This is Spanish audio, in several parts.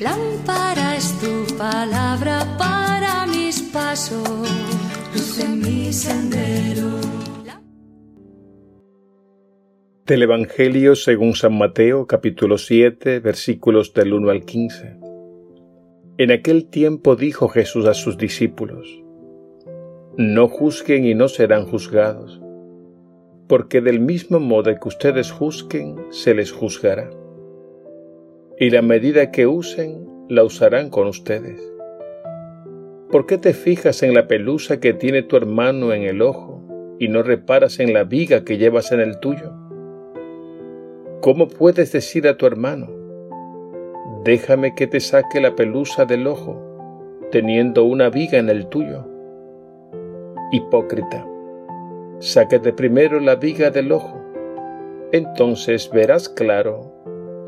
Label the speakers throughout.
Speaker 1: Lámpara es tu palabra para mis pasos, luz en mi sendero.
Speaker 2: Del Evangelio según San Mateo capítulo 7 versículos del 1 al 15. En aquel tiempo dijo Jesús a sus discípulos, No juzguen y no serán juzgados, porque del mismo modo que ustedes juzguen, se les juzgará y la medida que usen la usarán con ustedes. ¿Por qué te fijas en la pelusa que tiene tu hermano en el ojo y no reparas en la viga que llevas en el tuyo? ¿Cómo puedes decir a tu hermano, déjame que te saque la pelusa del ojo, teniendo una viga en el tuyo? Hipócrita, sáquete primero la viga del ojo, entonces verás claro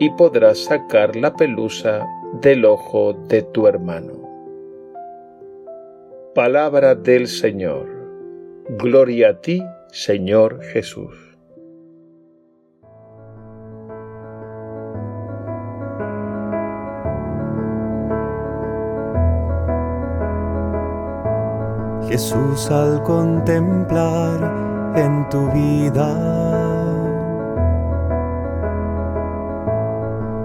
Speaker 2: y podrás sacar la pelusa del ojo de tu hermano. Palabra del Señor. Gloria a ti, Señor Jesús.
Speaker 3: Jesús al contemplar en tu vida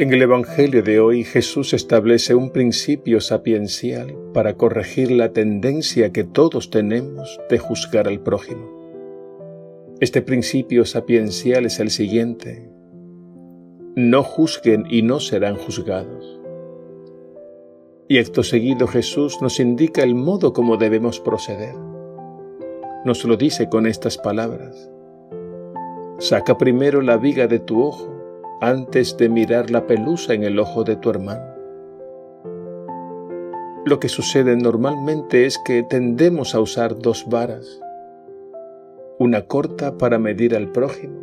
Speaker 2: En el Evangelio de hoy Jesús establece un principio sapiencial para corregir la tendencia que todos tenemos de juzgar al prójimo. Este principio sapiencial es el siguiente. No juzguen y no serán juzgados. Y acto seguido Jesús nos indica el modo como debemos proceder. Nos lo dice con estas palabras. Saca primero la viga de tu ojo antes de mirar la pelusa en el ojo de tu hermano. Lo que sucede normalmente es que tendemos a usar dos varas, una corta para medir al prójimo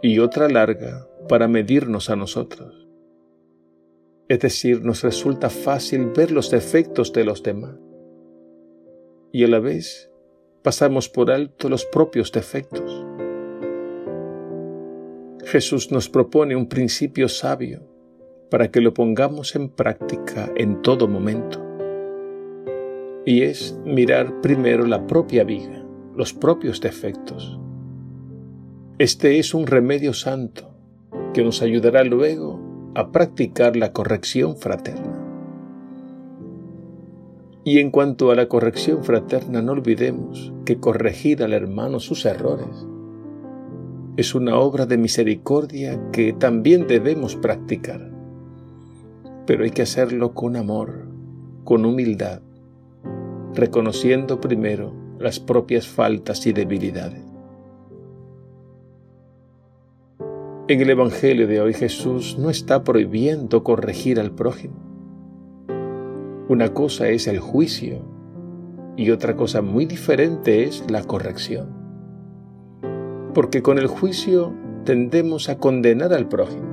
Speaker 2: y otra larga para medirnos a nosotros. Es decir, nos resulta fácil ver los defectos de los demás y a la vez pasamos por alto los propios defectos. Jesús nos propone un principio sabio para que lo pongamos en práctica en todo momento. Y es mirar primero la propia viga, los propios defectos. Este es un remedio santo que nos ayudará luego a practicar la corrección fraterna. Y en cuanto a la corrección fraterna, no olvidemos que corregir al hermano sus errores es una obra de misericordia que también debemos practicar. Pero hay que hacerlo con amor, con humildad, reconociendo primero las propias faltas y debilidades. En el Evangelio de hoy Jesús no está prohibiendo corregir al prójimo. Una cosa es el juicio y otra cosa muy diferente es la corrección porque con el juicio tendemos a condenar al prójimo,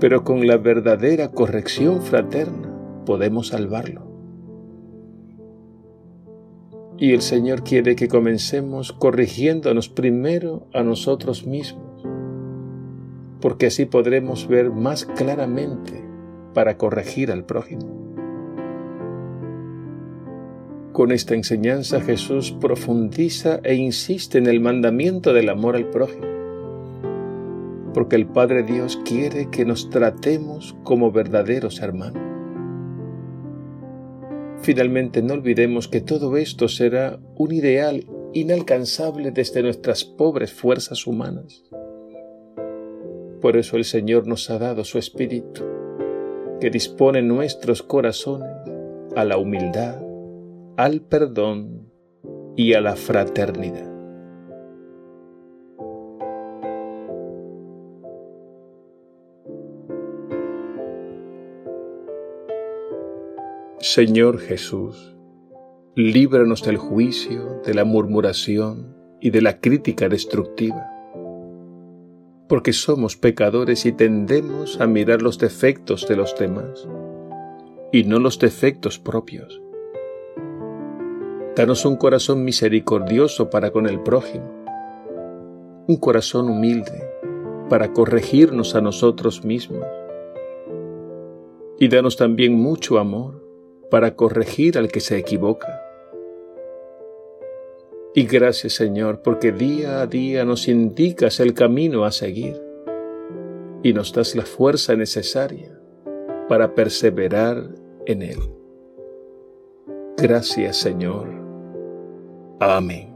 Speaker 2: pero con la verdadera corrección fraterna podemos salvarlo. Y el Señor quiere que comencemos corrigiéndonos primero a nosotros mismos, porque así podremos ver más claramente para corregir al prójimo. Con esta enseñanza Jesús profundiza e insiste en el mandamiento del amor al prójimo, porque el Padre Dios quiere que nos tratemos como verdaderos hermanos. Finalmente no olvidemos que todo esto será un ideal inalcanzable desde nuestras pobres fuerzas humanas. Por eso el Señor nos ha dado su Espíritu, que dispone nuestros corazones a la humildad, al perdón y a la fraternidad. Señor Jesús, líbranos del juicio, de la murmuración y de la crítica destructiva, porque somos pecadores y tendemos a mirar los defectos de los demás y no los defectos propios. Danos un corazón misericordioso para con el prójimo, un corazón humilde para corregirnos a nosotros mismos. Y danos también mucho amor para corregir al que se equivoca. Y gracias Señor, porque día a día nos indicas el camino a seguir y nos das la fuerza necesaria para perseverar en él. Gracias Señor. Amém.